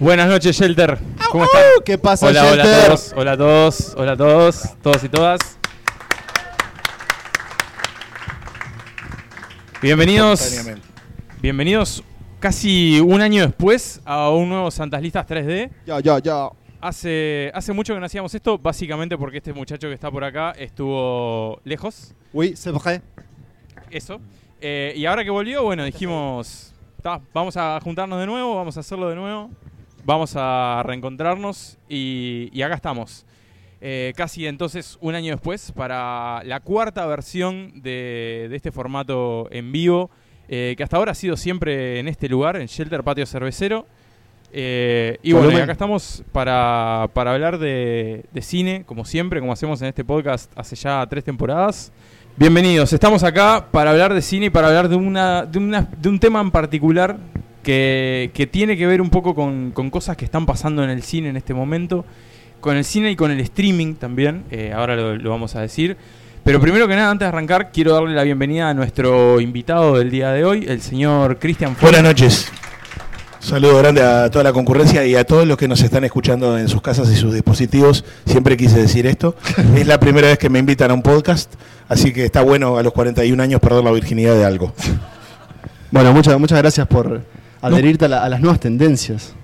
Buenas noches, Shelter. ¿Cómo están? ¿Qué pasa, hola, hola a Shelter? todos, hola a todos, hola a todos, todos y todas. Bienvenidos, bienvenidos casi un año después a un nuevo Santas Listas 3D. Ya, ya, ya. Hace, hace mucho que no hacíamos esto, básicamente porque este muchacho que está por acá estuvo lejos, Oui, c'est vrai. eso. Eh, y ahora que volvió, bueno, dijimos, "Ta, vamos a juntarnos de nuevo, vamos a hacerlo de nuevo, vamos a reencontrarnos y, y acá estamos. Eh, casi entonces un año después para la cuarta versión de, de este formato en vivo, eh, que hasta ahora ha sido siempre en este lugar, en Shelter Patio Cervecero. Eh, y bueno, y acá estamos para, para hablar de, de cine, como siempre, como hacemos en este podcast hace ya tres temporadas. Bienvenidos, estamos acá para hablar de cine y para hablar de, una, de, una- de un tema en particular que, que tiene que ver un poco con, con cosas que están pasando en el cine en este momento, con el cine y con el streaming también, eh, ahora lo, lo vamos a decir. Pero primero que nada, antes de arrancar, quiero darle la bienvenida a nuestro invitado del día de hoy, el señor Cristian Fuentes. Buenas noches. Saludo grande a toda la concurrencia y a todos los que nos están escuchando en sus casas y sus dispositivos. Siempre quise decir esto. es la primera vez que me invitan a un podcast, así que está bueno a los 41 años perder la virginidad de algo. Bueno, muchas, muchas gracias por adherirte a, la- a las nuevas tendencias.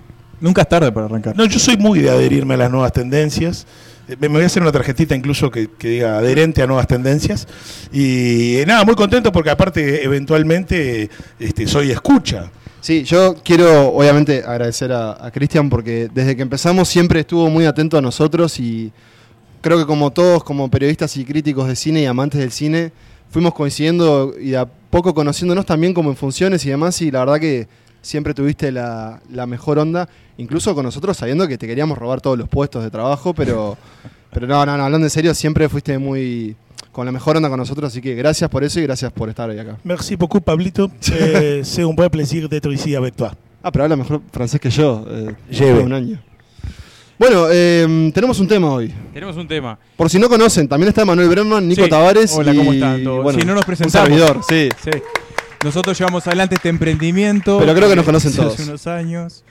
Nunca es tarde para arrancar. No, yo soy muy de adherirme a las nuevas tendencias. Eh, Me voy a hacer una tarjetita incluso que, que diga adherente a nuevas tendencias. Y eh, nada, muy contento porque aparte eventualmente este, soy escucha. Sí, yo quiero obviamente agradecer a, a Cristian porque desde que empezamos siempre estuvo muy atento a nosotros y creo que como todos, como periodistas y críticos de cine y amantes del cine, fuimos coincidiendo y de a poco conociéndonos también como en funciones y demás y la verdad que siempre tuviste la, la mejor onda, incluso con nosotros sabiendo que te queríamos robar todos los puestos de trabajo, pero, pero no, no, no, hablando en serio, siempre fuiste muy con la mejor onda con nosotros, así que gracias por eso y gracias por estar hoy acá. Merci beaucoup, Pablito. Eh, c'est un buen plaisir d'être ici avec toi. Ah, pero habla mejor francés que yo. Eh, Lleve. un año. Bueno, eh, tenemos un tema hoy. Tenemos un tema. Por si no conocen, también está Manuel Brenman, Nico Sí. Tavares Hola, y ¿cómo están todos? bueno, Si no nos un presentamos. servidor, sí. Sí. Nosotros llevamos adelante este emprendimiento. Pero creo que nos eh, conocen hace todos. unos años.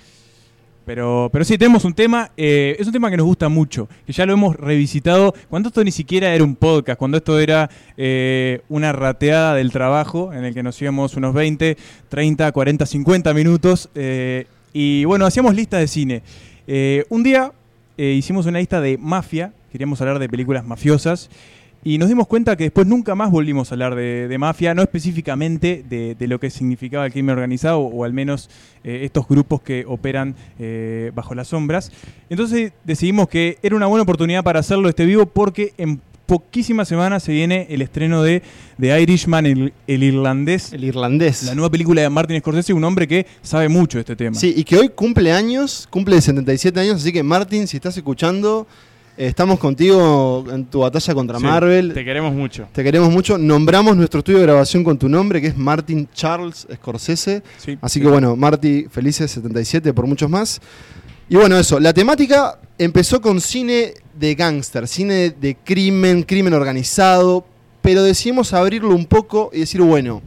Pero, pero sí, tenemos un tema. eh, es un tema que nos gusta mucho. Que ya lo hemos revisitado. Cuando esto ni siquiera era un podcast. Cuando esto era eh, una rateada del trabajo. En el que nos íbamos unos 20, 30, 40, 50 minutos. eh, y bueno, hacíamos listas de cine. Un día hicimos una lista de mafia. Queríamos hablar de películas mafiosas. Y nos dimos cuenta que después nunca más volvimos a hablar de, de mafia, no específicamente de, de lo que significaba el crimen organizado, o al menos eh, estos grupos que operan eh, bajo las sombras. Entonces decidimos que era una buena oportunidad para hacerlo este vivo porque en poquísimas semanas se viene el estreno de The Irishman, el, el irlandés, El irlandés. la nueva película de Martin Scorsese, un hombre que sabe mucho de este tema. Sí, y que hoy cumple años, cumple 77 años, así que Martín, si estás escuchando, estamos contigo en tu batalla contra Sí, Marvel. Te queremos mucho. Te queremos mucho. Nombramos nuestro estudio de grabación con tu nombre, que es Martin Charles Scorsese. Sí. Así que bueno, Marty, felices 77 por muchos más. Y bueno, eso, la temática empezó con cine de gángster, cine de crimen, crimen organizado, pero decidimos abrirlo un poco y decir, bueno,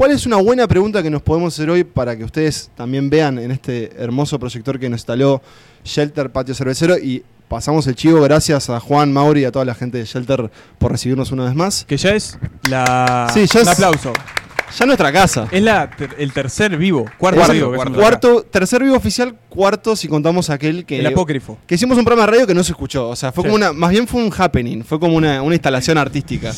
¿cuál es una buena pregunta que nos podemos hacer hoy para que ustedes también vean en este hermoso proyector que nos instaló Shelter Patio Cervecero? Y pasamos el chivo, gracias a Juan, Mauri y a toda la gente de Shelter por recibirnos una vez más. Que ya es la... Sí, ya un es- aplauso. Ya nuestra casa. Es la, ter- el tercer vivo, cuarto, Cuarto, vivo. cuarto, cuarto, tercer vivo oficial, cuarto si contamos aquel que El apócrifo. que hicimos un programa de radio que no se escuchó. O sea, fue Sí. como una. Más bien fue un happening, fue como una, una instalación artística.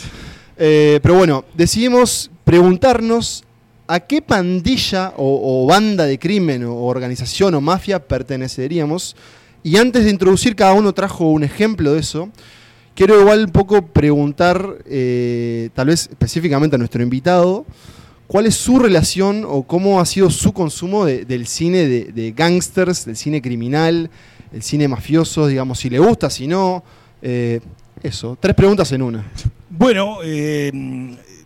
Eh, pero bueno, decidimos preguntarnos a qué pandilla o, banda de crimen o organización o mafia perteneceríamos. Y antes de introducir, cada uno trajo un ejemplo de eso. Quiero igual un poco preguntar, eh, tal vez específicamente a nuestro invitado, cuál es su relación o cómo ha sido su consumo de- del cine de, de gangsters, del cine criminal, el cine mafioso, digamos, si le gusta, si no. eh, eso, tres preguntas en una. Bueno, eh,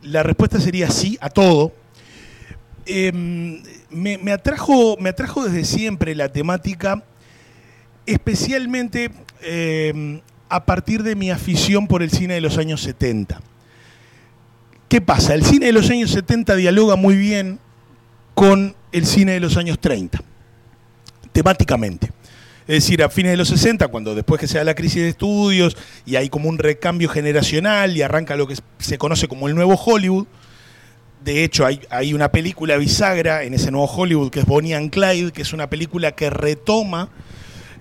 la respuesta sería sí a todo. Eh, me, atrajo, me atrajo desde siempre la temática, especialmente eh, a partir de mi afición por el cine de los años 70. ¿Qué pasa? El cine de los años 70 dialoga muy bien con el cine de los años 30. temáticamente. Es decir, a fines de los 60, cuando después que se da la crisis de estudios y hay como un recambio generacional y arranca lo que se conoce como el nuevo Hollywood, de hecho, hay, hay, una película bisagra en ese nuevo Hollywood que es Bonnie and Clyde, que es una película que retoma,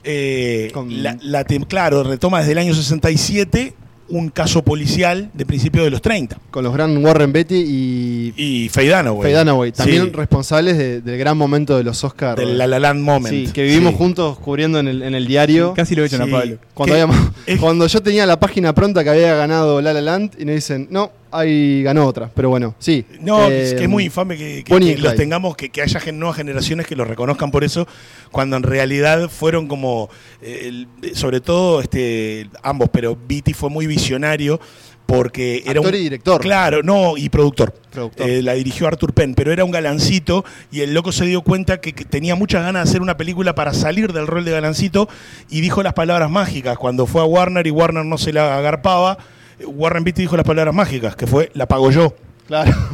eh, Con- la, claro, retoma desde el año 67 un caso policial de principios de los 30. Con los gran Warren Beatty y Y Faye Dunaway. Faye Dunaway, también Sí, responsables de- del gran momento de los Oscars. del La La Land Moment. Sí, que vivimos Sí. juntos cubriendo en el, en el diario. Casi lo echan Sí. a Pablo. Cuando, habíamos- Es- cuando yo tenía la página pronta que había ganado La La Land y nos dicen, no, ahí ganó otra. Pero bueno, sí. No, Eh, es que es muy infame que, los tengamos, que, que haya nuevas generaciones que los reconozcan por eso, cuando en realidad fueron como, eh, sobre todo este, ambos, pero Beatty fue muy visionario porque era un y director. Claro, no, y productor. Productor. Eh, la dirigió Arthur Penn, pero era un galancito y el loco se dio cuenta que, que tenía muchas ganas de hacer una película para salir del rol de galancito y dijo las palabras mágicas. Cuando fue a Warner y Warner no se la agarpaba, eh, Warren Beatty dijo las palabras mágicas, que fue la pago yo. Claro.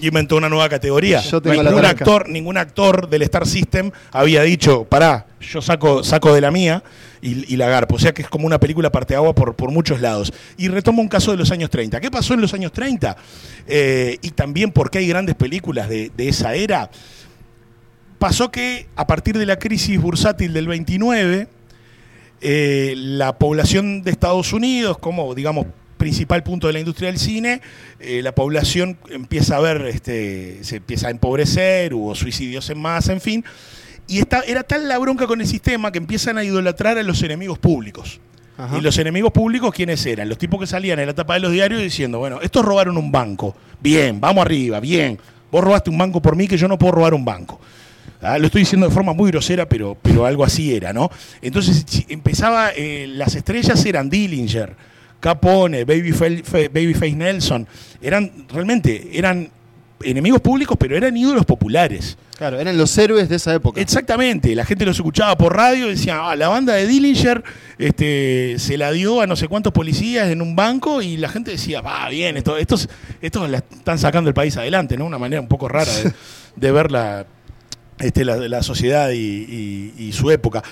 Y inventó una nueva categoría. Yo tengo la ningún, tranca. actor, ningún actor del Star System había dicho, pará, yo saco, saco de la mía y, y la garpo. O sea que es como una película parteagua por, por muchos lados. Y retomo un caso de los años 30. ¿Qué pasó en los años 30? Eh, y también porque hay grandes películas de, de esa era. Pasó que a partir de la crisis bursátil del 29, eh, la población de Estados Unidos, como digamos principal punto de la industria del cine, eh, la población empieza a ver, este, se empieza a empobrecer, hubo suicidios en masa, en fin, y esta, era tal la bronca con el sistema que empiezan a idolatrar a los enemigos públicos. Ajá. Y los enemigos públicos, ¿quiénes eran? Los tipos que salían en la tapa de los diarios diciendo, bueno, estos robaron un banco. Bien, vamos arriba, bien. Vos robaste un banco por mí que yo no puedo robar un banco. Ah, Lo estoy diciendo de forma muy grosera, pero, pero algo así era, ¿no? Entonces si- empezaba, eh, las estrellas eran Dillinger, Capone, Babyface, Babyface Nelson. Eran, realmente, eran enemigos públicos, pero eran ídolos populares. Claro, eran los héroes de esa época. Exactamente, la gente los escuchaba por radio y decía, ah, la banda de Dillinger este, se la dio a no sé cuántos policías en un banco y la gente decía, va, bien, esto, estos, estos la están sacando el país adelante, ¿no? Una manera un poco rara de, de ver la, este, la, la sociedad y, y- y su época.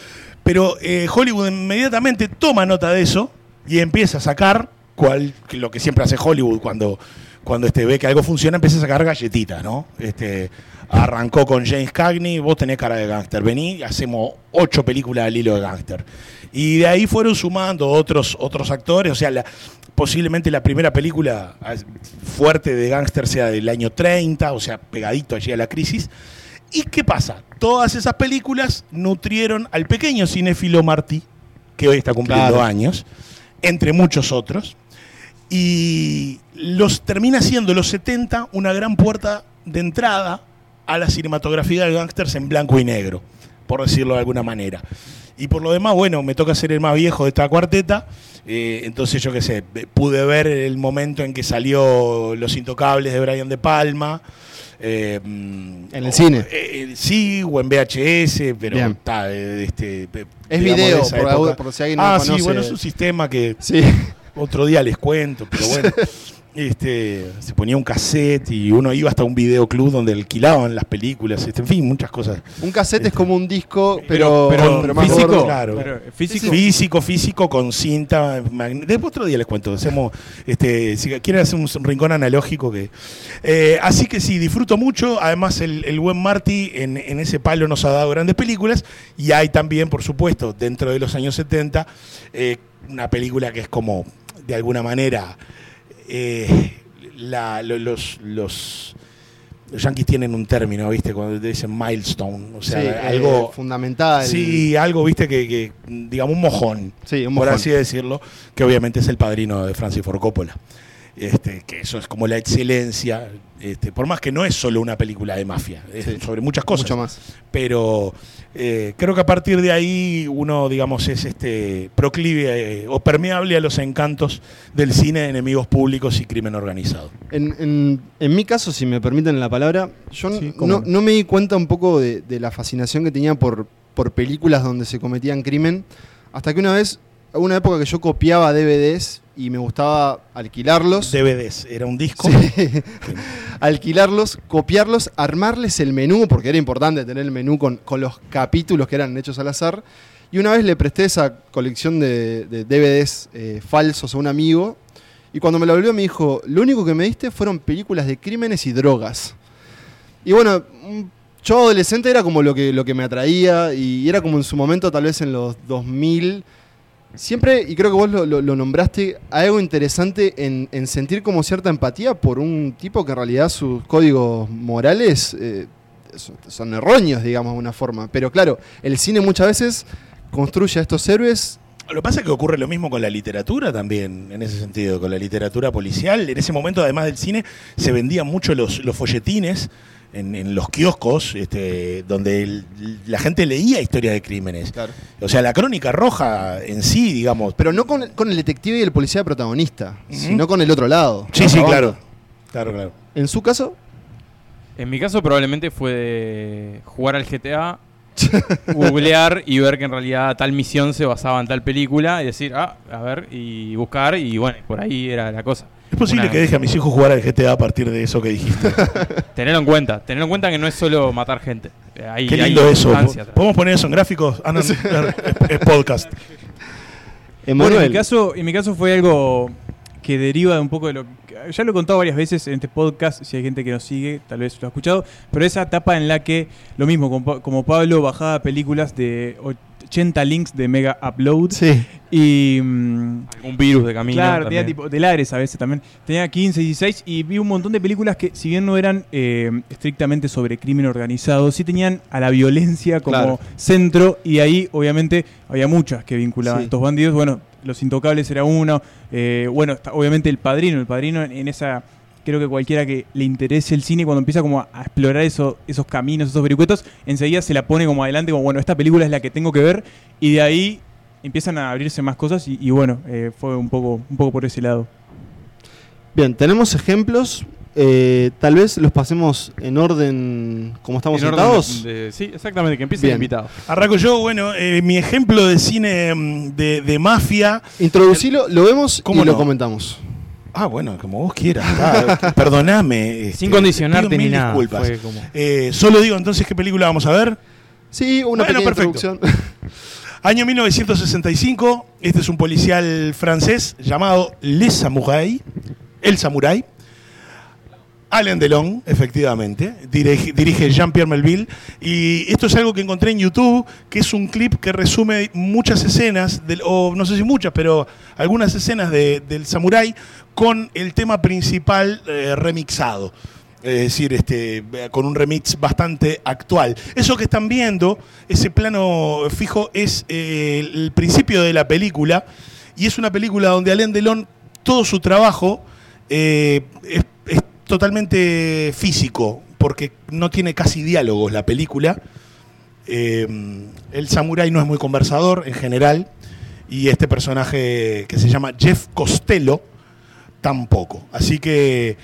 Pero eh, Hollywood inmediatamente toma nota de eso y empieza a sacar cual, lo que siempre hace Hollywood cuando, cuando este, ve que algo funciona, empieza a sacar galletitas, ¿no? Este, arrancó con James Cagney, vos tenés cara de gángster, vení hacemos ocho películas al hilo de gángster. Y de ahí fueron sumando otros, otros actores, o sea, la- posiblemente la primera película ah, fuerte de gángster sea del año 30, o sea, pegadito allí a la crisis. ¿Y qué pasa? Todas esas películas nutrieron al pequeño cinéfilo Martí, que hoy está cumpliendo Claro. años, entre muchos otros, y los termina siendo los 70 una gran puerta de entrada a la cinematografía de gángsters en blanco y negro, por decirlo de alguna manera. Y por lo demás, bueno, me toca ser el más viejo de esta cuarteta, eh, entonces yo qué sé, pude ver el momento en que salió Los Intocables de Brian De Palma. Eh, En el o- cine. eh, eh, sí, o en VHS, pero está, eh, este, Es digamos, video, por, época. por si alguien no Ah, conoce. sí, bueno, es un sistema que Sí. otro día les cuento, pero bueno. Este, se ponía un cassette y uno iba hasta un videoclub donde alquilaban las películas, este, en fin, muchas cosas. Un cassette es Este. como un disco, pero, pero, pero más físico, gordo. claro. pero físico. Físico, físico, con cinta. Después otro día les cuento. Hacemos, este, si quieren hacer un rincón analógico que. Eh, así que sí, disfruto mucho. Además, el, el buen Marty en, en ese palo nos ha dado grandes películas. Y hay también, por supuesto, dentro de los años 70, eh, una película que es como, de alguna manera, eh, la- lo- los, los, los yankees tienen un término, ¿viste? Cuando te dicen milestone. O sea, Sí, eh, algo. fundamental. Sí, algo, viste, que, que, digamos, un mojón, Sí, un por mojón. así decirlo, que obviamente es el padrino de Francis Ford Coppola. Este, que eso es como la excelencia, este, por más que no es solo una película de mafia, es Sí. sobre muchas cosas. Mucho más. Pero eh, creo que a partir de ahí uno, digamos, es este proclive eh, o permeable a los encantos del cine de enemigos públicos y crimen organizado. En, en- en mi caso, si me permiten la palabra, yo Sí, no, me di cuenta un poco de, de la fascinación que tenía por, por películas donde se cometían crimen, hasta que una vez una época que yo copiaba DVDs y me gustaba alquilarlos. DVDs, era un disco. Sí. alquilarlos, copiarlos, armarles el menú, porque era importante tener el menú con, con los capítulos que eran hechos al azar. Y una vez le presté esa colección de, de DVDs eh, falsos a un amigo. Y cuando me lo volvió me dijo, lo único que me diste fueron películas de crímenes y drogas. Y bueno, yo adolescente era como lo que, lo que me atraía y era como en su momento, tal vez en los 2000, siempre, y creo que vos lo, nombraste, algo interesante en, en sentir como cierta empatía por un tipo que en realidad sus códigos morales eh, son, erróneos, digamos, de una forma. Pero claro, el cine muchas veces construye a estos héroes. Lo que pasa es que ocurre lo mismo con la literatura también, en ese sentido, con la literatura policial. En ese momento, además del cine, se vendían mucho los folletines en, en los kioscos, este, donde el- la gente leía historias de crímenes. O sea, la crónica roja en sí, digamos. Pero no con, con el detective y el policía protagonista, sino con el otro lado. Sí, sí, La claro. Claro, claro. En su caso, En mi caso probablemente fue de jugar al GTA, googlear y ver que en realidad tal misión se basaba en tal película y decir, ah, a ver, y buscar y bueno, por ahí era la cosa. Es posible Una- que deje a mis hijos jugar al GTA a partir de eso que dijiste. Tenerlo en cuenta, tenerlo en cuenta que no es solo matar gente. Eh, Hay, Qué hay lindo eso. ¿Podemos poner eso en gráficos? Ah, no, es, es podcast. Bueno, en mi caso, en mi caso fue algo que deriva de un poco de lo que ya lo he contado varias veces en este podcast, si hay gente que nos sigue, tal vez lo ha escuchado, pero esa etapa en la que lo mismo como Pablo bajaba películas de 80 links de Mega Upload Sí. y mm, Un virus de camino. Claro, también. tenía tipo de Lares a veces también. Tenía 15, 16 y vi un montón de películas que, si bien no eran eh, estrictamente sobre crimen organizado, sí tenían a la violencia como Claro. centro y ahí obviamente había muchas que vinculaban Sí. a estos bandidos. Bueno, Los Intocables era uno. eh, bueno, obviamente El Padrino. El Padrino en, en esa... Creo que cualquiera que le interese el cine, cuando empieza como a, a explorar eso, esos caminos, esos vericuetos, enseguida se la pone como adelante, como bueno, esta película es la que tengo que ver, y de ahí empiezan a abrirse más cosas, y, y bueno, eh, fue un poco, un poco por ese lado. Bien, tenemos ejemplos. eh, tal vez los pasemos en orden como estamos En orden sentados. de- sí, exactamente, que empiece el Bien. invitado. Arranco yo, bueno, eh, mi ejemplo de cine mm, de, de mafia. Introducilo, lo vemos y ¿Cómo lo comentamos. Ah, bueno, como vos quieras. Ah, perdoname. este, Sin condicionarte ni nada. disculpas. fue como- Eh, solo digo entonces qué película vamos a ver. Sí, una Bueno, pequeña perfecto. introducción. Año 1965. Este es un policial francés llamado Le Samouraï. El Samurai. Alain Delon, efectivamente, dirige, Jean-Pierre Melville. Y esto es algo que encontré en YouTube, que es un clip que resume muchas escenas, del, o no sé si muchas, pero algunas escenas de- del Samurai con el tema principal eh, remixado. Es decir, este, con un remix bastante actual. Eso que están viendo, ese plano fijo, es eh, el principio de la película. Y es una película donde Alain Delon, todo su trabajo eh, es totalmente físico, porque no tiene casi diálogos la película. Eh, el samurái no es muy conversador en general, y este personaje que se llama Jeff Costello tampoco. Así que,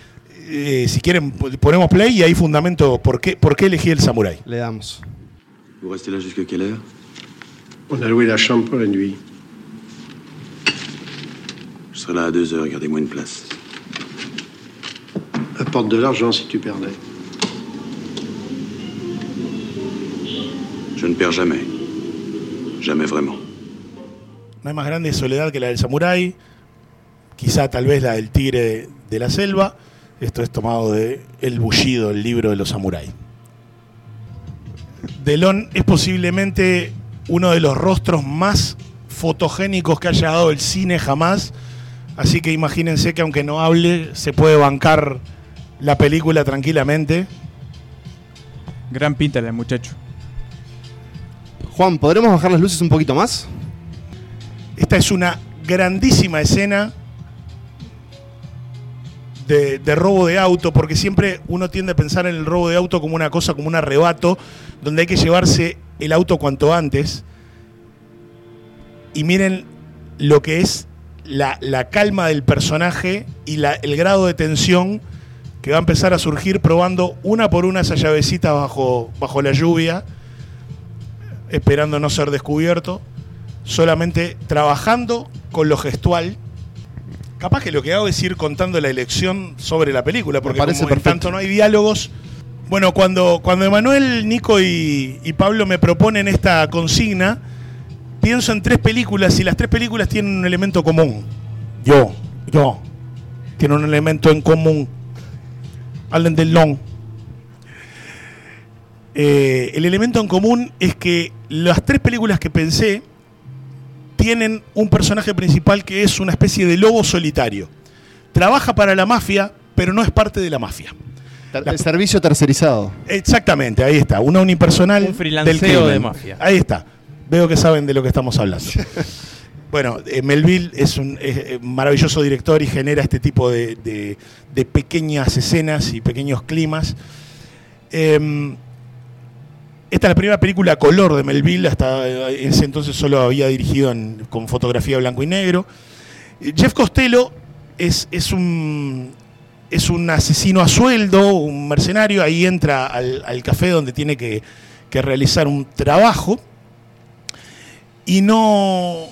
eh, si quieren, po- ponemos play y ahí fundamento por qué, por qué elegí el samurái. Le damos. Vous restez là jusqu'à quelle heure On a loué la chambre pour la nuit. Je serai là à deux heures, gardez-moi une place. Apporte de l'argent si tu perdais. Je ne perds jamais. Jamais vraiment. No hay más grande soledad que la del samurái, quizá tal vez la del tigre de la selva. Esto es tomado de El Bullido, el libro de los samuráis. Delon es posiblemente uno de los rostros más fotogénicos que haya dado el cine jamás. Así que imagínense que aunque no hable, se puede bancar la película tranquilamente. Gran pinta el muchacho. Juan, ¿podremos bajar las luces un poquito más? Esta es una grandísima escena de, de robo de auto, porque siempre uno tiende a pensar en el robo de auto como una cosa, como un arrebato, donde hay que llevarse el auto cuanto antes. Y miren lo que es la, la calma del personaje y la- el grado de tensión que va a empezar a surgir probando una por una esa llavecita bajo, bajo la lluvia, esperando no ser descubierto. solamente trabajando con lo gestual. Capaz que lo que hago es ir contando la elección sobre la película, porque parece como en tanto no hay diálogos. Bueno, cuando, cuando Emanuel, Nico y, y Pablo me proponen esta consigna, pienso en tres películas y las tres películas tienen un elemento común. Yo, yo, tiene un elemento en común. Hablen del long. Eh, el elemento en común es que las tres películas que pensé tienen un personaje principal que es una especie de lobo solitario. Trabaja para la mafia, pero no es parte de la mafia. El servicio tercerizado. Exactamente, ahí está. Una unipersonal. Un freelanceo del crimen. de mafia. Ahí está. Veo que saben de lo que estamos hablando. bueno, eh, Melville es un eh, maravilloso director y genera este tipo de, pequeñas escenas y pequeños climas. Em, esta es la primera película color de Melville, hasta eh, ese entonces solo había dirigido con fotografía blanco y negro. Jeff Costello es, un, es un asesino a sueldo, un mercenario, ahí entra al, café donde tiene que realizar un trabajo y no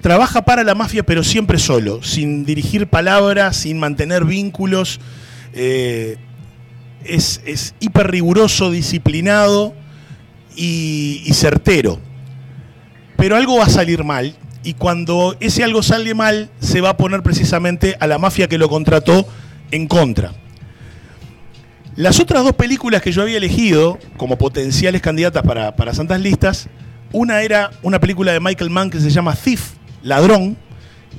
trabaja para la mafia pero siempre solo, sin dirigir palabras, sin mantener vínculos. eh, es, es hiper riguroso, disciplinado y, y certero. Pero algo va a salir mal y cuando ese algo sale mal se va a poner precisamente a la mafia que lo contrató en contra. Las otras dos películas que yo había elegido como potenciales candidatas para, para Santas Listas, una era una película de Michael Mann que se llama Thief, Ladrón,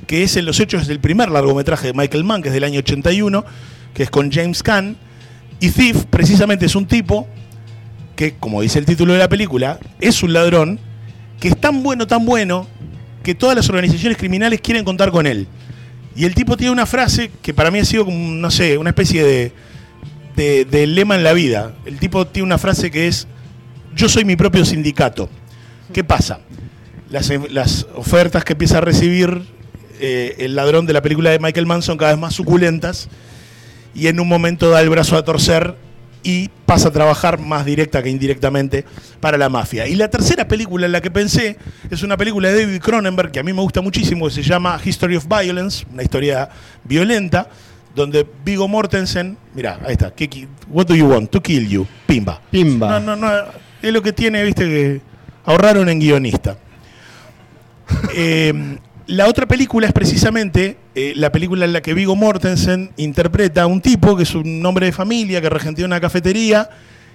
que es en los hechos del primer largometraje de Michael Mann, que es del año 81, que es con James Caan. Y Thief precisamente es un tipo que, como dice el título de la película, es un ladrón que es tan bueno, tan bueno, que todas las organizaciones criminales quieren contar con él. Y el tipo tiene una frase que para mí ha sido como, no sé, una especie de, de lema en la vida. El tipo tiene una frase que es, yo soy mi propio sindicato. ¿Qué pasa? Las, las ofertas que empieza a recibir eh, el ladrón de la película de Michael Mann son cada vez más suculentas y en un momento da el brazo a torcer y pasa a trabajar más directa que indirectamente para la mafia. Y la tercera película en la que pensé es una película de David Cronenberg que a mí me gusta muchísimo, que se llama History of Violence, una historia violenta, donde Vigo Mortensen, mira, ahí está, ¿qué qui- what do you want? To kill you, pimba. Pimba. No, no, no, es lo que tiene, viste, que ahorraron en guionista. Eh, la otra película es precisamente eh, la película en la que Vigo Mortensen interpreta a un tipo que es un hombre de familia que regentea una cafetería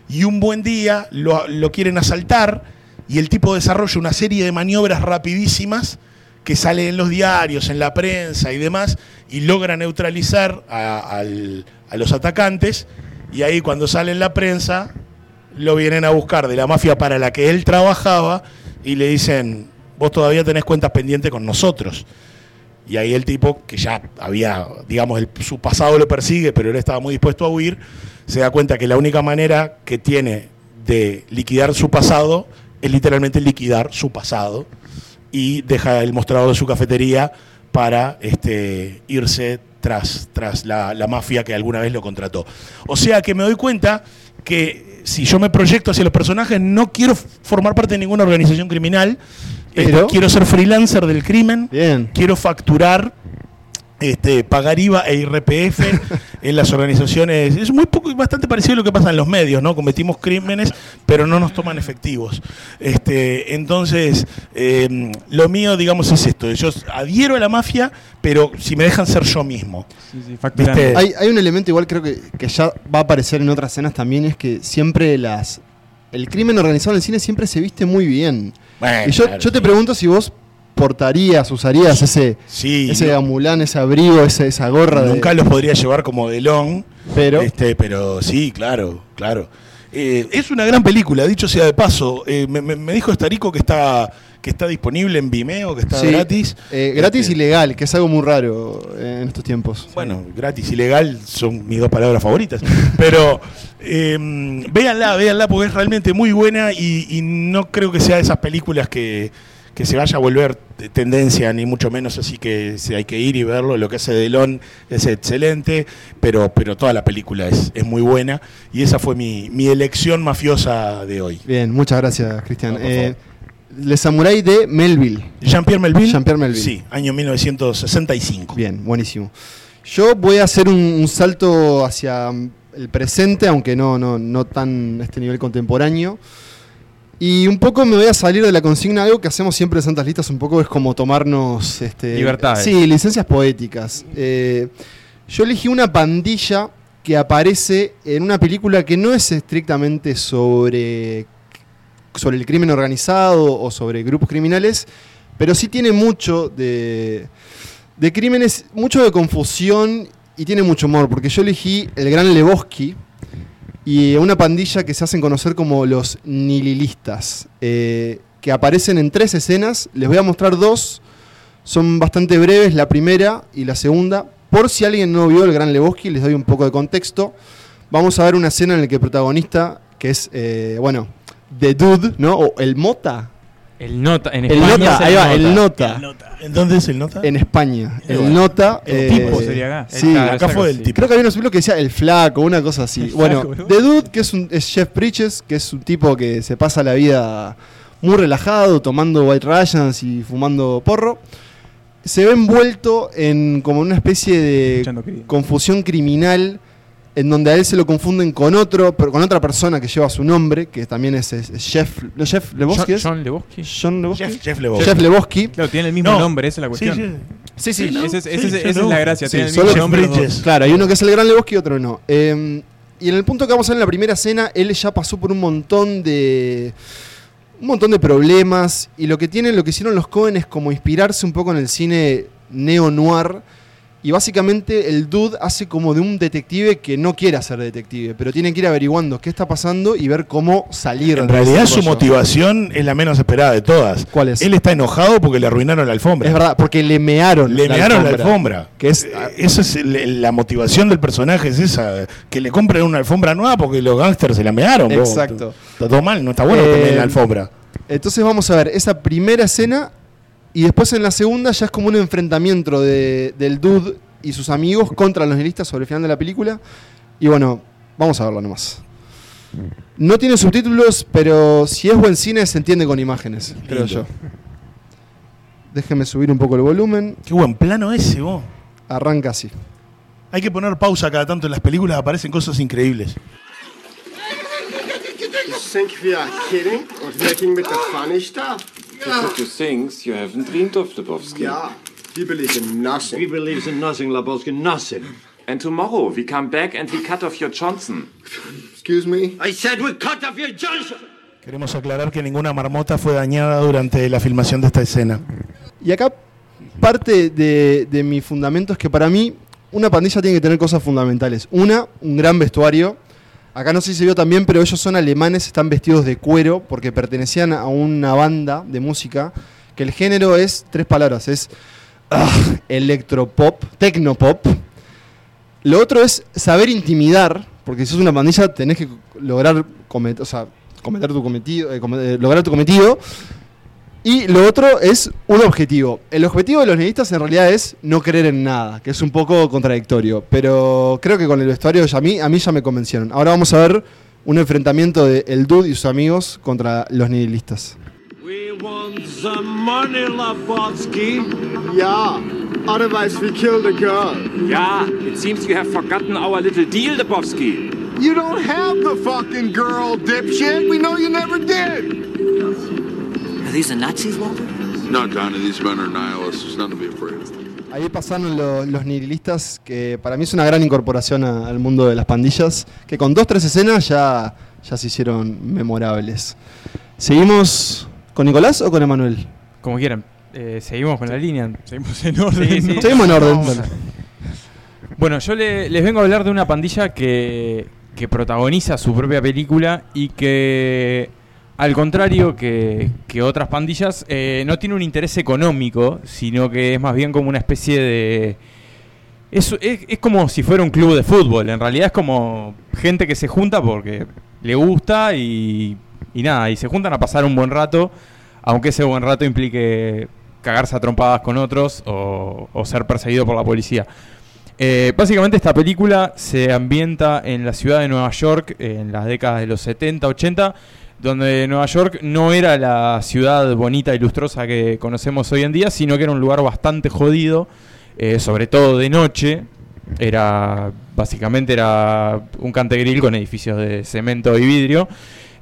y un buen día lo, quieren asaltar y el tipo desarrolla una serie de maniobras rapidísimas que salen en los diarios, en la prensa y demás y logra neutralizar a, a los atacantes y ahí cuando sale en la prensa lo vienen a buscar de la mafia para la que él trabajaba y le dicen, vos todavía tenés cuentas pendientes con nosotros. Y ahí el tipo, que ya había, digamos, el- su pasado lo persigue, pero él estaba muy dispuesto a huir, se da cuenta que la única manera que tiene de liquidar su pasado es literalmente liquidar su pasado y deja el mostrador de su cafetería para este, irse tras, tras la, la mafia que alguna vez lo contrató. O sea que me doy cuenta que si yo me proyecto hacia los personajes, no quiero formar parte de ninguna organización criminal, este, quiero ser freelancer del crimen, Bien. quiero facturar, este, pagar IVA e IRPF en las organizaciones. Es muy poco, bastante parecido a lo que pasa en los medios, ¿no? Cometimos crímenes, pero no nos toman efectivos. Este, entonces, eh, lo mío, digamos, es esto. Yo adhiero a la mafia, pero si me dejan ser yo mismo. Sí, sí. Hay, hay un elemento igual creo que, que ya va a aparecer en otras escenas también, es que siempre las... El crimen organizado en el cine siempre se viste muy bien. Bueno, y yo, claro, yo te sí. pregunto si vos portarías, usarías ese, Sí, ese no- gamulán, ese abrigo, ese- esa gorra de... nunca los podría llevar como delón. Pero- este, pero sí, claro, claro. Eh, es una gran película, dicho sea de paso. Eh, me, dijo Estarico que está, que está disponible en Vimeo, que está Sí, gratis. eh, gratis Este, y legal, que es algo muy raro en estos tiempos. Bueno, gratis y legal son mis dos palabras favoritas. Pero eh, véanla, véanla porque es realmente muy buena y, y no creo que sea de esas películas que, que se vaya a volver tendencia, ni mucho menos, así que hay que ir y verlo. Lo que hace Delon es excelente, pero, pero toda la película es, es muy buena y esa fue mi, mi elección mafiosa de hoy. Bien, muchas gracias, Cristian. No, Eh. Le Samurai de Melville. Jean-Pierre Melville. Jean-Pierre Melville. Sí, año 1965. Bien, buenísimo. Yo voy a hacer un, un salto hacia el presente, aunque no, no, no tan a este nivel contemporáneo. Y un poco me voy a salir de la consigna, algo que hacemos siempre en Santas Listas, un poco es como tomarnos... Este, Libertades. Sí, licencias poéticas. Eh, yo elegí una pandilla que aparece en una película que no es estrictamente sobre, sobre el crimen organizado o sobre grupos criminales, pero sí tiene mucho de, de crímenes, mucho de confusión y tiene mucho humor, porque yo elegí el gran Lebowski y una pandilla que se hacen conocer como los nililistas, eh, que aparecen en tres escenas. Les voy a mostrar dos, son bastante breves, la primera y la segunda. Por si alguien no vio el gran Lebowski, les doy un poco de contexto. Vamos a ver una escena en la que el protagonista, que es, eh, bueno, The Dude, ¿no? O el Mota. El nota, en El España Nota, es ahí va, el Nota. ¿En dónde es el nota? En España. El El Nota. El eh, tipo sería acá. Sí, Claro, Acá fue el tipo. Creo que había un subtítulo que decía el flaco, una cosa así. El bueno, flaco, ¿no? The Dude, que es, un, es Jeff Bridges, que es un tipo que se pasa la vida muy relajado, tomando White Russians y fumando porro. Se ve envuelto en como una especie de confusión criminal en donde a él se lo confunden con otro, pero con otra persona que lleva su nombre, que también es, es- es Jeff, ¿no Jeff Lebowski John? John Lebowski. John Lebowski. Jeff, Jeff Lebowski. Jeff Lebowski. Claro, tiene el mismo No. nombre, esa es la Sí, cuestión. sí. Sí, sí. Ese es- Sí, ese es- Jeff esa es la gracia, Sí, tiene el solo mismo nombre. Claro, hay uno que es el gran Lebowski y otro no. Eh, y en el punto que vamos a ver en la primera escena, él ya pasó por un montón de. un montón de problemas. Y lo que tienen, lo que hicieron los Cohen es como inspirarse un poco en el cine neo-noir. Y básicamente el dude hace como de un detective que no quiere ser detective, pero tiene que ir averiguando qué está pasando y ver cómo salir. En realidad su motivación es la menos esperada de todas. ¿Cuál es? Él está enojado porque le arruinaron la alfombra. Es verdad, porque le mearon. Le mearon la alfombra. Que es- Eh, esa es la motivación del personaje, es esa. Que le compren una alfombra nueva porque los gángsters se la mearon. vos. Exacto. Está todo mal, no está bueno Eh, la alfombra. Entonces vamos a ver esa primera escena y después en la segunda ya es como un enfrentamiento de- del dude y sus amigos contra los nihilistas sobre el final de la película. Y bueno, vamos a verlo nomás. No tiene subtítulos, pero si es buen cine se entiende con imágenes, creo yo. Déjenme subir un poco el volumen. Qué buen plano ese, vos. Arranca así. Hay que poner pausa cada tanto en las películas, aparecen cosas increíbles. Because you think you haven't dreamed of Lebowski. Yeah, he believes in nothing. He believes in nothing, Lebowski, nothing. And tomorrow we come back and we cut off your Johnson. Excuse me? I said we cut off your Johnson. Queremos aclarar que ninguna marmota fue dañada durante la filmación de esta escena. Y acá parte de, de mi fundamento es que para mí una pandilla tiene que tener cosas fundamentales. Una, un gran vestuario. Acá no sé si se vio también, pero ellos son alemanes, están vestidos de cuero porque pertenecían a una banda de música que el género es tres palabras, es ah, electropop, tecnopop. Lo otro es saber intimidar, porque si sos una pandilla tenés que lograr comet- o sea, cometer tu cometido, eh, come- eh, lograr tu cometido. Y lo otro es un objetivo. El objetivo de los nihilistas en realidad es no creer en nada, que es un poco contradictorio. Pero creo que con el vestuario ya a mí, a mí ya me convencieron. Ahora vamos a ver un enfrentamiento de El Dude y sus amigos contra los nihilistas. We want the money, Lebowski. Yeah, otherwise we kill the girl. Yeah, it seems you have forgotten our little deal, Lebowski. You don't have the fucking girl, dipshit. We know you never did. These the Nazis, Walter? No, Johnny, these men are nihilists. There's nothing to be afraid of. Ahí pasaron lo- los nihilistas, que para mí es una gran incorporación a- al mundo de las pandillas, que con dos, tres escenas ya, ya se hicieron memorables. ¿Seguimos con Nicolás o con Emanuel? Como quieran. Eh, seguimos con la línea. Seguimos en orden. Sí, sí. ¿no? Seguimos en orden. Bueno, yo le- les vengo a hablar de una pandilla que, que protagoniza su propia película y que, al contrario que, otras pandillas, eh, no tiene un interés económico, sino que es más bien como una especie de... Es, es, es como si fuera un club de fútbol, en realidad es como gente que se junta porque le gusta y, y nada, y se juntan a pasar un buen rato, aunque ese buen rato implique cagarse a trompadas con otros o, o ser perseguido por la policía. Eh, básicamente esta película se ambienta en la ciudad de Nueva York en las décadas de los 70, 80, donde Nueva York no era la ciudad bonita y lustrosa que conocemos hoy en día, sino que era un lugar bastante jodido, eh, sobre todo de noche. Era básicamente era un cantegril con edificios de cemento y vidrio.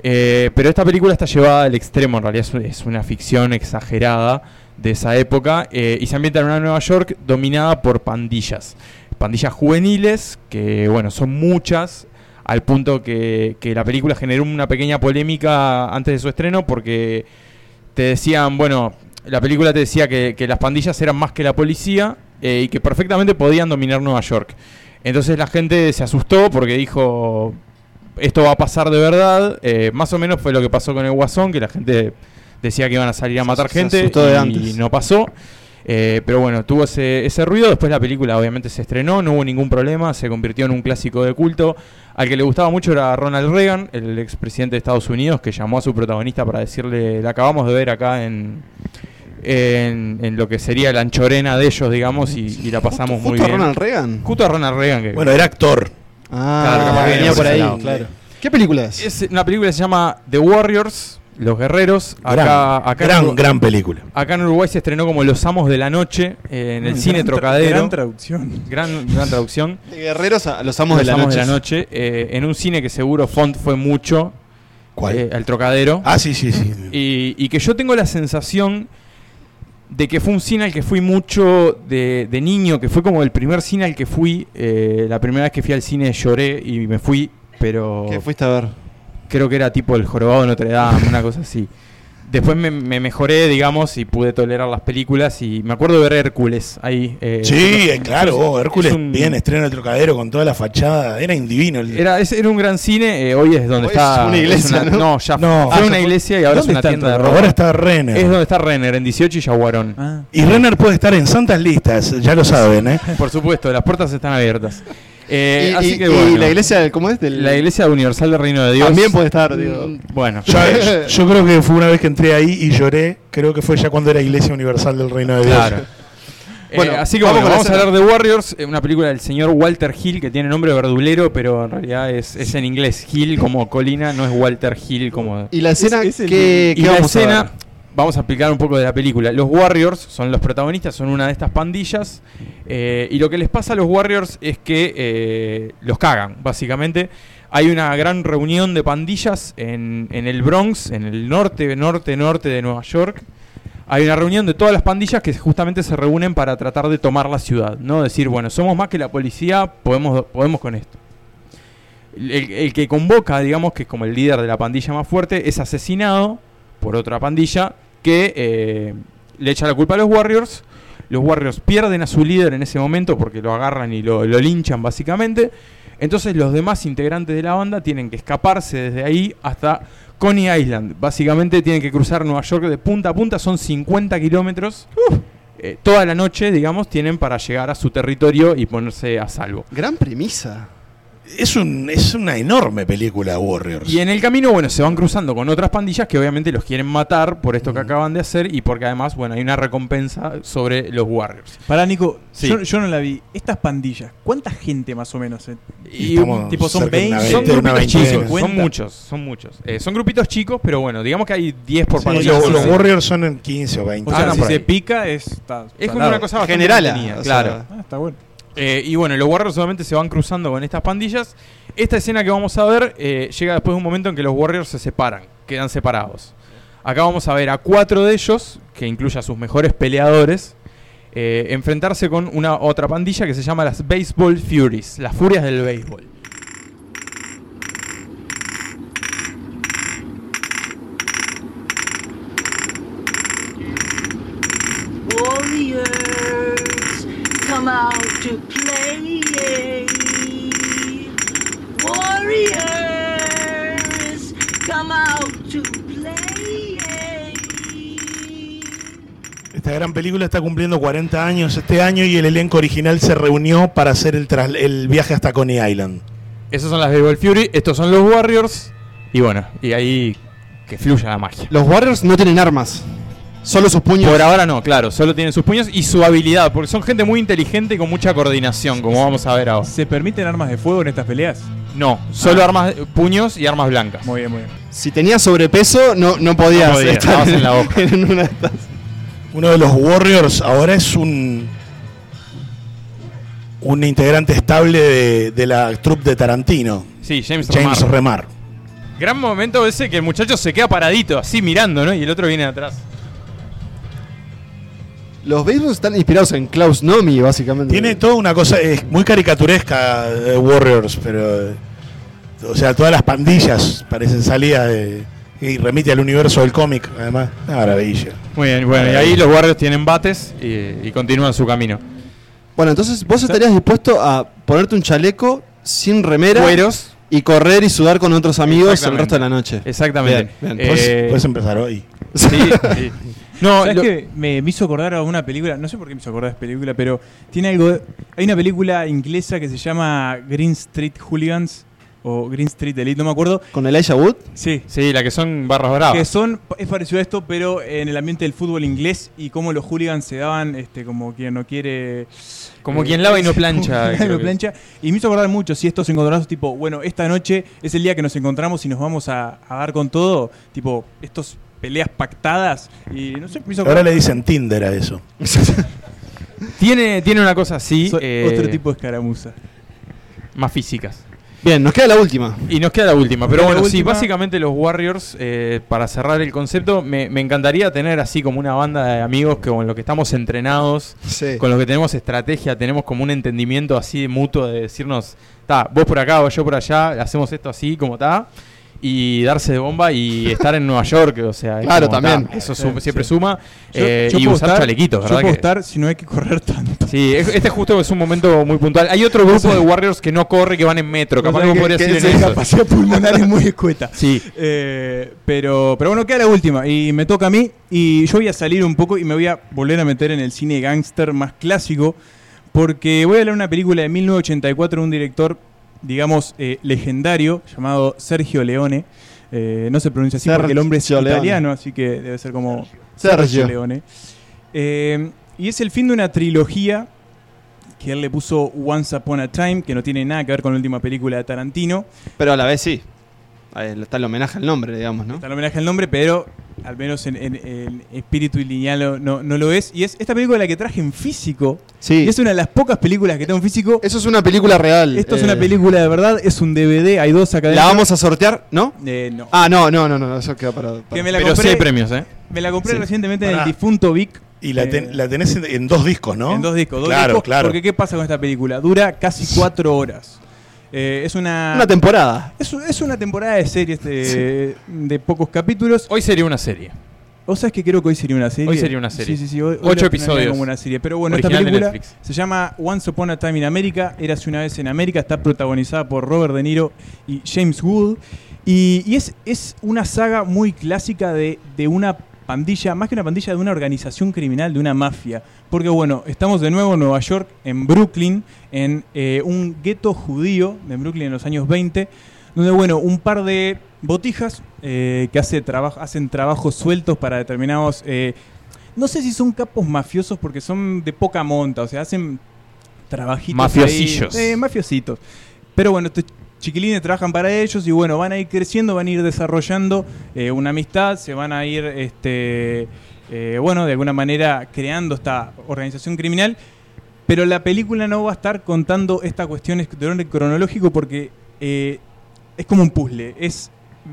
Eh, pero esta película está llevada al extremo, en realidad es, un- es una ficción exagerada de esa época eh, y se ambienta en una Nueva York dominada por pandillas. Pandillas juveniles, que bueno, son muchas, al punto que, que la película generó una pequeña polémica antes de su estreno porque te decían, bueno, la película te decía que, que las pandillas eran más que la policía eh, y que perfectamente podían dominar Nueva York. Entonces la gente se asustó porque dijo, esto va a pasar de verdad. Eh, más o menos fue lo que pasó con el Guasón, que la gente decía que iban a salir a matar gente y no pasó. Eh, pero bueno, tuvo ese, ese ruido. Después la película obviamente se estrenó, no hubo ningún problema, se convirtió en un clásico de culto. Al que le gustaba mucho era Ronald Reagan, el expresidente de Estados Unidos, que llamó a su protagonista para decirle, la acabamos de ver acá en, en, en lo que sería la anchorena de ellos, digamos, y, y la pasamos muy ¿Justo a bien. Ronald Reagan? Justo a Ronald Reagan. Que, Bueno, era actor. Ah, Claro, venía por ahí. ¿Qué película es? Es una película que se llama The Warriors, Los Guerreros. Acá, Gran, acá, gran, en, Ur- gran película. acá en Uruguay se estrenó como Los Amos de la Noche eh, en el Gran cine Trocadero. Gran traducción. Gran, gran traducción. De guerreros a los amos de la noche. noche. eh, en un cine que seguro Font fue mucho. ¿Cuál? eh, al Trocadero. Ah, sí, sí, sí. Y, y que yo tengo la sensación de que fue un cine al que fui mucho de, de niño, que fue como el primer cine al que fui. eh, la primera vez que fui al cine lloré y me fui, pero ¿Qué fuiste a ver? Creo que era tipo el jorobado de Notre Dame, una cosa así. Después me, me mejoré, digamos, y pude tolerar las películas. Y me acuerdo de ver Hércules ahí. eh, Sí, es- claro, es- oh, Hércules es un- bien, estreno el trocadero con toda la fachada. Era indivino. el- Era, ese era un gran cine, eh, hoy es donde Hoy está. es una iglesia, una- ¿no? ya No. fue Ah, una iglesia y ahora es ¿Dónde una está tienda de ropa. Ahora está Renner. Es donde está Renner, en 18 y Yaguarón. Ah. Y Renner puede estar en santas listas, ya lo saben, ¿eh? Por supuesto, las puertas están abiertas. Eh, y, así y- que y bueno. la iglesia, ¿cómo es? Del- La iglesia universal del reino de Dios. También puede estar, digo. Mm, Bueno, Yo, yo creo que fue una vez que entré ahí y lloré. Creo que fue ya cuando era Iglesia Universal del Reino de Dios. claro. Eh, Bueno, así que vamos bueno, a hablar de Warriors, eh, una película del señor Walter Hill que tiene nombre verdulero, pero en realidad es, es en inglés Hill como colina, no es Walter Hill como. Y la escena, Es- es el- ¿qué, y qué la vamos escena, ver? Vamos a explicar un poco de la película. Los Warriors son los protagonistas, son una de estas pandillas. eh, y lo que les pasa a los Warriors es que eh, los cagan, básicamente. Hay una gran reunión de pandillas en, el Bronx, en el norte, norte, norte de Nueva York. Hay una reunión de todas las pandillas que justamente se reúnen para tratar de tomar la ciudad, ¿no? Decir, bueno, somos más que la policía, podemos, podemos con esto. El, el que convoca, digamos, que es como el líder de la pandilla más fuerte, es asesinado por otra pandilla que eh, le echa la culpa a los Warriors. Los Warriors pierden a su líder en ese momento porque lo agarran y lo, lo linchan básicamente. Entonces los demás integrantes de la banda tienen que escaparse desde ahí hasta Coney Island. Básicamente tienen que cruzar Nueva York de punta a punta, son 50 kilómetros. Eh, toda la noche, digamos, tienen para llegar a su territorio y ponerse a salvo. Gran premisa. Es, un, es una enorme película, Warriors. Y en el camino, bueno, se van cruzando con otras pandillas que obviamente los quieren matar por esto que acaban de hacer y porque además, bueno, hay una recompensa sobre los Warriors. Pará, Nico, Sí. yo, yo no la vi. Estas pandillas, ¿cuánta gente más o menos? eh? Y Estamos tipo, son cerca de una 20, son 20, una grupitos veintena. chicos, son 50. muchos, son muchos. Eh, son grupitos chicos, pero bueno, digamos que hay 10 por Sí, pandilla. los, Sí, los sí. Warriors son en 15 o 20. O Ah, sea, no, si por se pica, es, está Es como salado. una cosa bastante Generala, entretenida, o sea, claro. Ah, está bueno. Eh, y bueno, los Warriors solamente se van cruzando con estas pandillas. Esta escena que vamos a ver eh, llega después de un momento en que los Warriors se separan, quedan separados. Acá vamos a ver a cuatro de ellos, que incluye a sus mejores peleadores, eh, enfrentarse con una otra pandilla que se llama las Baseball Furies, las Furias del Béisbol. Warriors, come out to play. Warriors, come out to play. Esta gran película está cumpliendo 40 años este año y el elenco original se reunió para hacer el, tras- el viaje hasta Coney Island. Esas son las Baseball Fury, estos son los Warriors. Y bueno, y ahí que fluya la magia. Los Warriors no tienen armas. Solo sus puños. Por ahora no, claro, solo tienen sus puños y su habilidad, porque son gente muy inteligente y con mucha coordinación, como vamos a ver ahora. ¿Se permiten armas de fuego en estas peleas? No, solo Ah. armas, puños y armas blancas. Muy bien, muy bien. Si tenías sobrepeso, no, no podías No podía, estar estabas en la hoja. en una de estas. Uno de los Warriors ahora es un un integrante estable de, de la troupe de Tarantino, Sí, James, James Remar. Remar. Gran momento ese que el muchacho se queda paradito, así mirando, ¿no? Y el otro viene de atrás. Los béisbols están inspirados en Klaus Nomi, básicamente. Tiene toda una cosa, es muy caricaturesca de Warriors, pero. eh, O sea, todas las pandillas parecen salidas de. Y remite al universo del cómic, además. Una maravilla. Muy bien, bueno, y ahí los Warriors tienen bates y, y continúan su camino. Bueno, entonces vos estarías dispuesto a ponerte un chaleco sin remera Cueros. y correr y sudar con otros amigos el Exactamente. resto de la noche. Exactamente. Bien, bien. Eh, Puedes, puedes empezar hoy. sí, sí. No, ¿Sabes lo- qué? Me, me hizo acordar a una película, no sé por qué me hizo acordar de esta película, pero tiene algo. de- hay una película inglesa que se llama Green Street Hooligans o Green Street Elite, no me acuerdo. ¿Con Elijah Wood? Sí. sí, la que son barras bravas. Que son, es parecido a esto, pero en el ambiente del fútbol inglés y cómo los hooligans se daban este, como quien no quiere. Como quien lava y no plancha, y no que plancha. Y me hizo acordar mucho si estos encontrazos, tipo, bueno, esta noche es el día que nos encontramos y nos vamos a, a dar con todo. Tipo, estos peleas pactadas. Y no sé, me hizo Ahora le dicen Tinder a eso. Tiene, tiene una cosa así, So- eh, Otro tipo de escaramuza. más físicas. Bien, nos queda la última. Y nos queda la última, pero queda la bueno, sí, última. básicamente los Warriors, eh, para cerrar el concepto, me, me encantaría tener así como una banda de amigos que con los que estamos entrenados, Sí. con los que tenemos estrategia, tenemos como un entendimiento así mutuo de decirnos, ta, vos por acá o yo por allá, hacemos esto así como está, y darse de bomba y estar en Nueva York, o sea, Claro, también. ta, eso Sí, siempre sí. suma, Yo- eh, yo y usar estar- chalequitos, Yo ¿verdad? puedo que- estar si no hay que correr tanto. Sí, es- este justo es un momento muy puntual. Hay otro grupo de Warriors que no corre, que van en metro. Capaz que vos podrías ir en eso. capacidad pulmonar es muy escueta. Sí. Eh, pero, pero bueno, queda la última y me toca a mí y yo voy a salir un poco y me voy a volver a meter en el cine gangster más clásico porque voy a hablar de una película de 1984 de un director, digamos, eh, legendario llamado Sergio Leone. Eh, no se pronuncia así porque el hombre es Sergio Leone. italiano, así que debe ser como Sergio. Leone. Eh, y es el fin de una trilogía que él le puso Once Upon a Time, que no tiene nada que ver con la última película de Tarantino. Pero a la vez sí. Está el homenaje al nombre, digamos, ¿no? Está el homenaje al nombre, pero al menos en, en- en espíritu y lineal no, no lo es. Y es esta película la que traje en físico. Sí. Y es una de las pocas películas que tengo en físico. Eso es una película real. Esto es eh, una película de verdad, es un DVD, hay dos acá La vamos a sortear, ¿no? Eh, no. Ah, no, no, no, no, eso queda para. para- Que me la Pero sí compré, hay premios, ¿eh? me la compré Sí. recientemente en Pará. el difunto Vic. Y la, ten- Eh, la tenés en, en dos discos, ¿no? En dos discos, dos claro, discos. claro. Porque ¿qué pasa con esta película? Dura casi cuatro horas. Eh, es una. Una temporada. es, es una temporada de series de, de pocos capítulos. Hoy sería una serie. ¿Vos sabés que creo que hoy sería una serie? Hoy sería una serie. Sí, sí, sí. Hoy, hoy Ocho planearía episodios. como una serie. Pero bueno, esta Original de película Netflix. se llama Once Upon a Time in America. Érase una vez en América. Está protagonizada por Robert De Niro y James Wood. Y, y es, es una saga muy clásica de, de una pandilla, más que una pandilla, de una organización criminal, de una mafia. Porque bueno, estamos de nuevo en Nueva York, en Brooklyn, en eh, un gueto judío de Brooklyn en los años 20, donde bueno, un par de botijas eh, que hace traba- hacen trabajos sueltos para determinados... eh, no sé si son capos mafiosos porque son de poca monta, o sea, hacen trabajitos. Mafiosillos. ahí, mafiositos. Pero bueno, estos chiquilines trabajan para ellos y bueno, van a ir creciendo, van a ir desarrollando eh, una amistad, se van a ir, este, eh, bueno, de alguna manera creando esta organización criminal. Pero la película no va a estar contando estas cuestiones de orden cronológico porque eh, es como un puzzle. Es,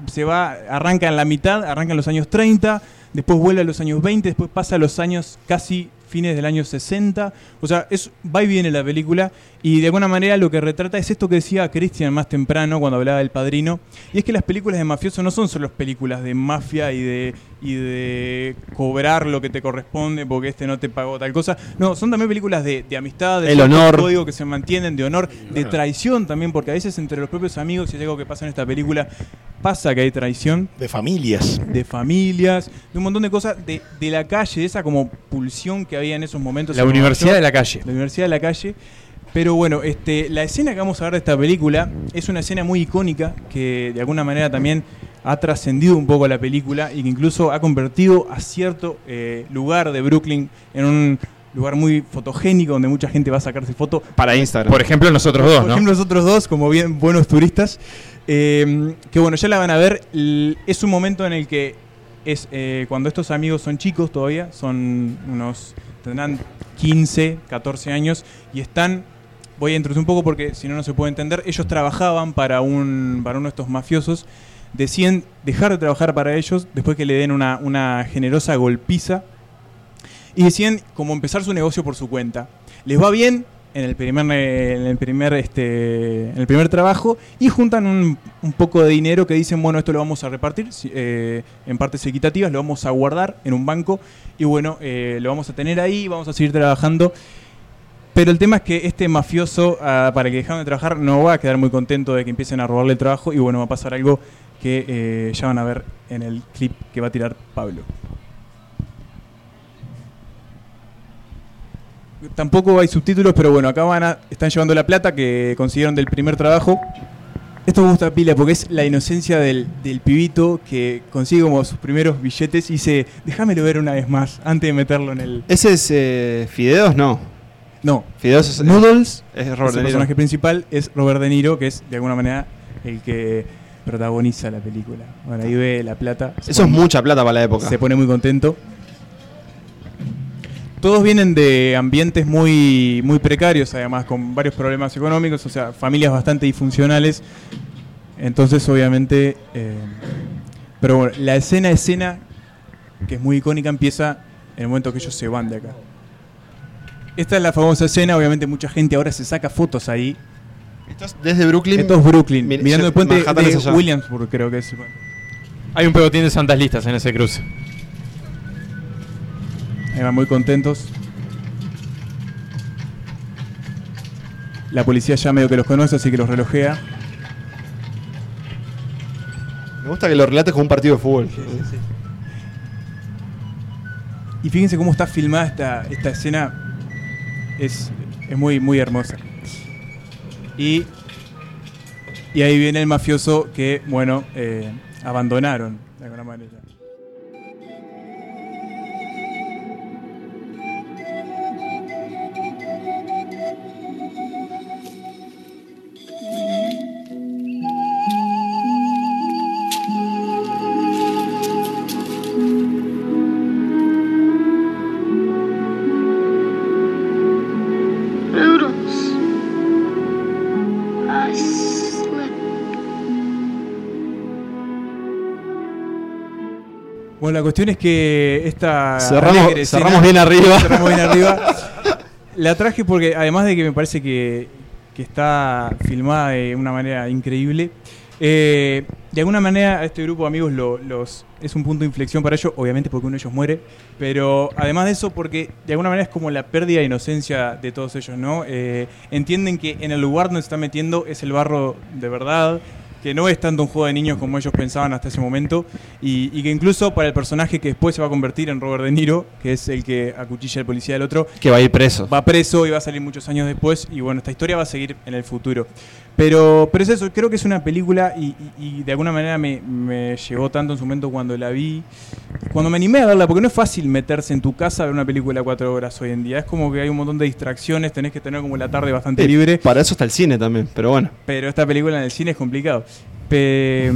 se va, arranca en la mitad, arranca en los años 30, después vuelve a los años 20, después pasa a los años casi fines del año 60. O sea, es, va y viene la película y de alguna manera lo que retrata es esto que decía Christian más temprano cuando hablaba del padrino. Y es que las películas de mafioso no son solo películas de mafia y de, y de cobrar lo que te corresponde porque este no te pagó tal cosa. No, son también películas de, de amistad, de El honor. códigos que se mantienen, de honor, de traición también, porque a veces entre los propios amigos, y es algo que pasa en esta película, pasa que hay traición De familias. de familias, de un montón de cosas, de, de la calle, de esa como pulsión que había en esos momentos. La Universidad de la Calle. La Universidad de la Calle. Pero bueno, este, la escena que vamos a ver de esta película es una escena muy icónica que de alguna manera también ha trascendido un poco la película y que incluso ha convertido a cierto eh, lugar de Brooklyn en un lugar muy fotogénico donde mucha gente va a sacarse foto. Para Instagram. Por ejemplo, nosotros dos, Por ¿no? ejemplo, nosotros dos, como bien buenos turistas. eh, que bueno, ya la van a ver. Es un momento en el que es eh, cuando estos amigos son chicos todavía, son unos, tendrán 15, 14 años y están, voy a introducir un poco porque si no, no se puede entender, ellos trabajaban para, un, para uno de estos mafiosos, deciden dejar de trabajar para ellos después que le den una, una generosa golpiza y deciden como empezar su negocio por su cuenta. Les va bien en el primer, en el primer, este, en el primer trabajo y juntan un, poco de dinero que dicen, bueno, esto lo vamos a repartir eh, en partes equitativas, lo vamos a guardar en un banco y bueno, eh, lo vamos a tener ahí, vamos a seguir trabajando. Pero el tema es que este mafioso, ah, para que dejaron de trabajar, no va a quedar muy contento de que empiecen a robarle el trabajo y bueno, va a pasar algo que eh, ya van a ver en el clip que va a tirar Pablo. Tampoco hay subtítulos, pero bueno, acá van a, están llevando la plata que consiguieron del primer trabajo. Esto me gusta pila porque es la inocencia del, del pibito que consigue como sus primeros billetes y dice, déjamelo ver una vez más antes de meterlo en el... ¿Ese es eh, Fideos? No. No, Fideos es Noodles, Es el Robert De Niro. personaje principal es Robert De Niro, que es de alguna manera el que protagoniza la película. Bueno, ahí ve la plata. Eso es mucha plata para la época. Se pone muy contento. Todos vienen de ambientes muy, muy precarios, además, con varios problemas económicos, o sea, familias bastante disfuncionales. Entonces, obviamente. eh, pero bueno, la escena, escena, que es muy icónica, empieza en el momento que ellos se van de acá. Esta es la famosa escena, obviamente mucha gente ahora se saca fotos ahí. Esto es desde Brooklyn. Esto es Brooklyn, Mira, mirando el puente Manhattan de allá. Williamsburg, creo que es. Hay un pegotín de santas listas en ese cruce. Ahí van muy contentos. La policía ya medio que los conoce, así que los relojea. Me gusta que lo relates como un partido de fútbol. Y fíjense cómo está filmada esta, esta escena. Es, es muy, muy hermosa. Y, y ahí viene el mafioso que, bueno, eh, abandonaron de alguna manera. Bueno, la cuestión es que esta. Cerramos- escena- bien arriba. Cerramos bien arriba. La traje porque, además de que me parece que, que está filmada de una manera increíble, eh, de alguna manera a este grupo de amigos lo- los, es un punto de inflexión para ellos, obviamente porque uno de ellos muere, pero además de eso porque de alguna manera es como la pérdida de inocencia de todos ellos, ¿no? Eh, entienden que en el lugar donde se están metiendo es el barro de verdad, que no es tanto un juego de niños como ellos pensaban hasta ese momento, y, y que incluso para el personaje que después se va a convertir en Robert De Niro, que es el que acuchilla al policía del otro, Que va a ir preso. va preso y va a salir muchos años después, y bueno, esta historia va a seguir en el futuro. Pero, pero es eso, creo que es una película y, y- y de alguna manera me, me llegó tanto en su momento cuando la vi, cuando me animé a verla, porque no es fácil meterse en tu casa a ver una película cuatro horas hoy en día, es como que hay un montón de distracciones, tenés que tener como la tarde bastante libre. Para eso está el cine también, pero bueno. Pero esta película en el cine es complicado. Pe-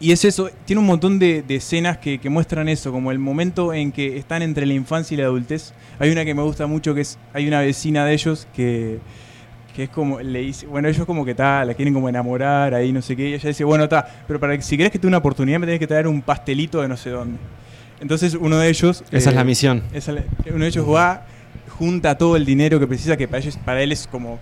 y es eso, tiene un montón de, de escenas que, que muestran eso, como el momento en que están entre la infancia y la adultez. Hay una que me gusta mucho, que es, hay una vecina de ellos que, que es como, le dice, bueno, ellos como que tal, la quieren como enamorar, ahí no sé qué, y ella dice, bueno, está, pero para que si querés que te dé una oportunidad me tenés que traer un pastelito de no sé dónde. Entonces uno de ellos... Esa es eh, la misión. esa es la- uno de ellos va, junta todo el dinero que precisa, que para, ellos, para él es como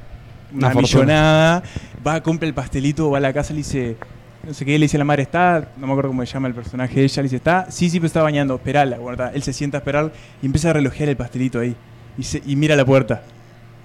Una una, fortuna. millonada, va, compra el pastelito, va a la casa, le dice, no sé qué, le dice la madre, está, no me acuerdo cómo se llama el personaje de ella, le dice, está, sí, sí, pero está bañando, esperala, bueno, está, él se sienta a esperar y empieza a relojear el pastelito ahí, y, se- y mira la puerta,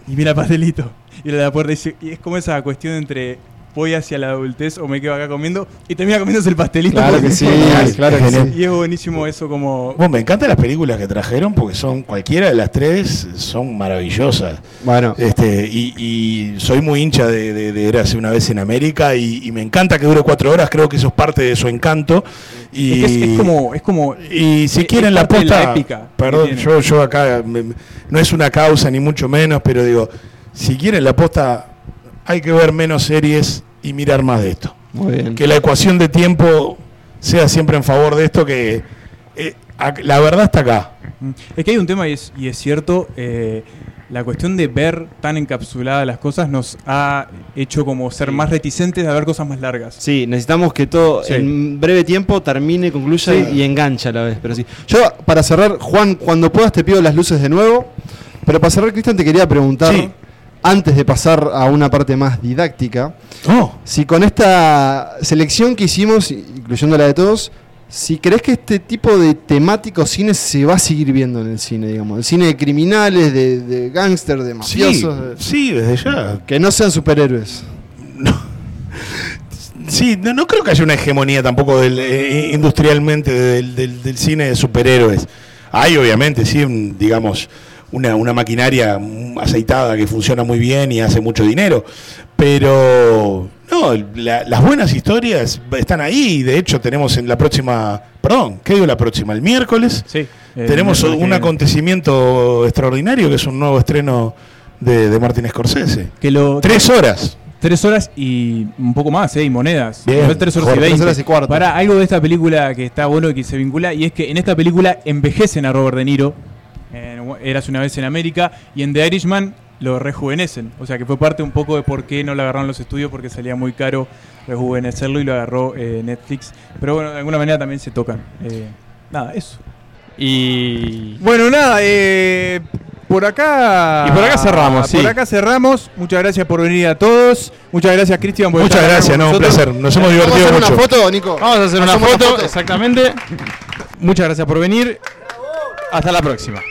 y mira el pastelito, y mira la puerta, se- y es como esa cuestión entre voy hacia la adultez o me quedo acá comiendo y termina comiéndose el pastelito. Claro que sí, claro que sí. Y es buenísimo eso como... Bueno, me encantan las películas que trajeron porque son cualquiera de las tres son maravillosas. Bueno, Este, y, y soy muy hincha de, de, de Érase una vez en América y, y me encanta que dure cuatro horas, creo que eso es parte de su encanto. Y, Es, que es, es como... Es como y si es quieren la de la posta, épica perdón, yo, yo acá me- no es una causa ni mucho menos, pero digo, si quieren la posta, hay que ver menos series y mirar más de esto. muy bien. Que la ecuación de tiempo sea siempre en favor de esto, que eh, la verdad está acá. Es que hay un tema y es, y es cierto, eh, la cuestión de ver tan encapsuladas las cosas nos ha hecho como ser más reticentes a ver cosas más largas. Sí, necesitamos que todo Sí. en breve tiempo termine, concluya Sí. y enganche a la vez. Pero sí. Yo, para cerrar, Juan, cuando puedas te pido las luces de nuevo. Pero para cerrar, Cristian, te quería preguntar, Sí. Antes de pasar a una parte más didáctica, Oh, si con esta selección que hicimos, incluyendo la de todos, si crees que este tipo de temático cine se va a seguir viendo en el cine, digamos, el cine de criminales, de, de gángster, de sí, mafiosos, de- sí, desde ya. que no sean superhéroes. Sí, no, no creo que haya una hegemonía tampoco del, eh, industrialmente del, del- del cine de superhéroes. Hay obviamente, sí, un- digamos, una, una maquinaria aceitada que funciona muy bien y hace mucho dinero, pero no, la- las buenas historias están ahí. De hecho, tenemos en la próxima, perdón, ¿qué digo la próxima? El miércoles Sí. Tenemos un que- acontecimiento extraordinario que es un nuevo estreno de, de Martin Scorsese. que lo, Tres horas. Tres horas y un poco más, ¿eh? Y monedas. Bien, tres horas joder, y tres veinte. horas y cuarto. Para algo de esta película que está bueno y que se vincula, y es que en esta película envejecen a Robert De Niro. En Eras una vez en América. Y en The Irishman lo rejuvenecen. O sea que fue parte un poco de por qué no lo agarraron los estudios, porque salía muy caro rejuvenecerlo y lo agarró eh, Netflix. Pero bueno, de alguna manera también se tocan. Eh, nada, eso. Y. Bueno, nada, eh, por acá. Y por acá cerramos, Por sí. acá cerramos. Muchas gracias por venir a todos. Muchas gracias, Cristian, Muchas estar gracias, no, un placer. Nos hemos ¿Vamos a divertido hacer mucho. una foto, Nico? Vamos a hacer una foto, exactamente. Muchas gracias por venir. Hasta la próxima.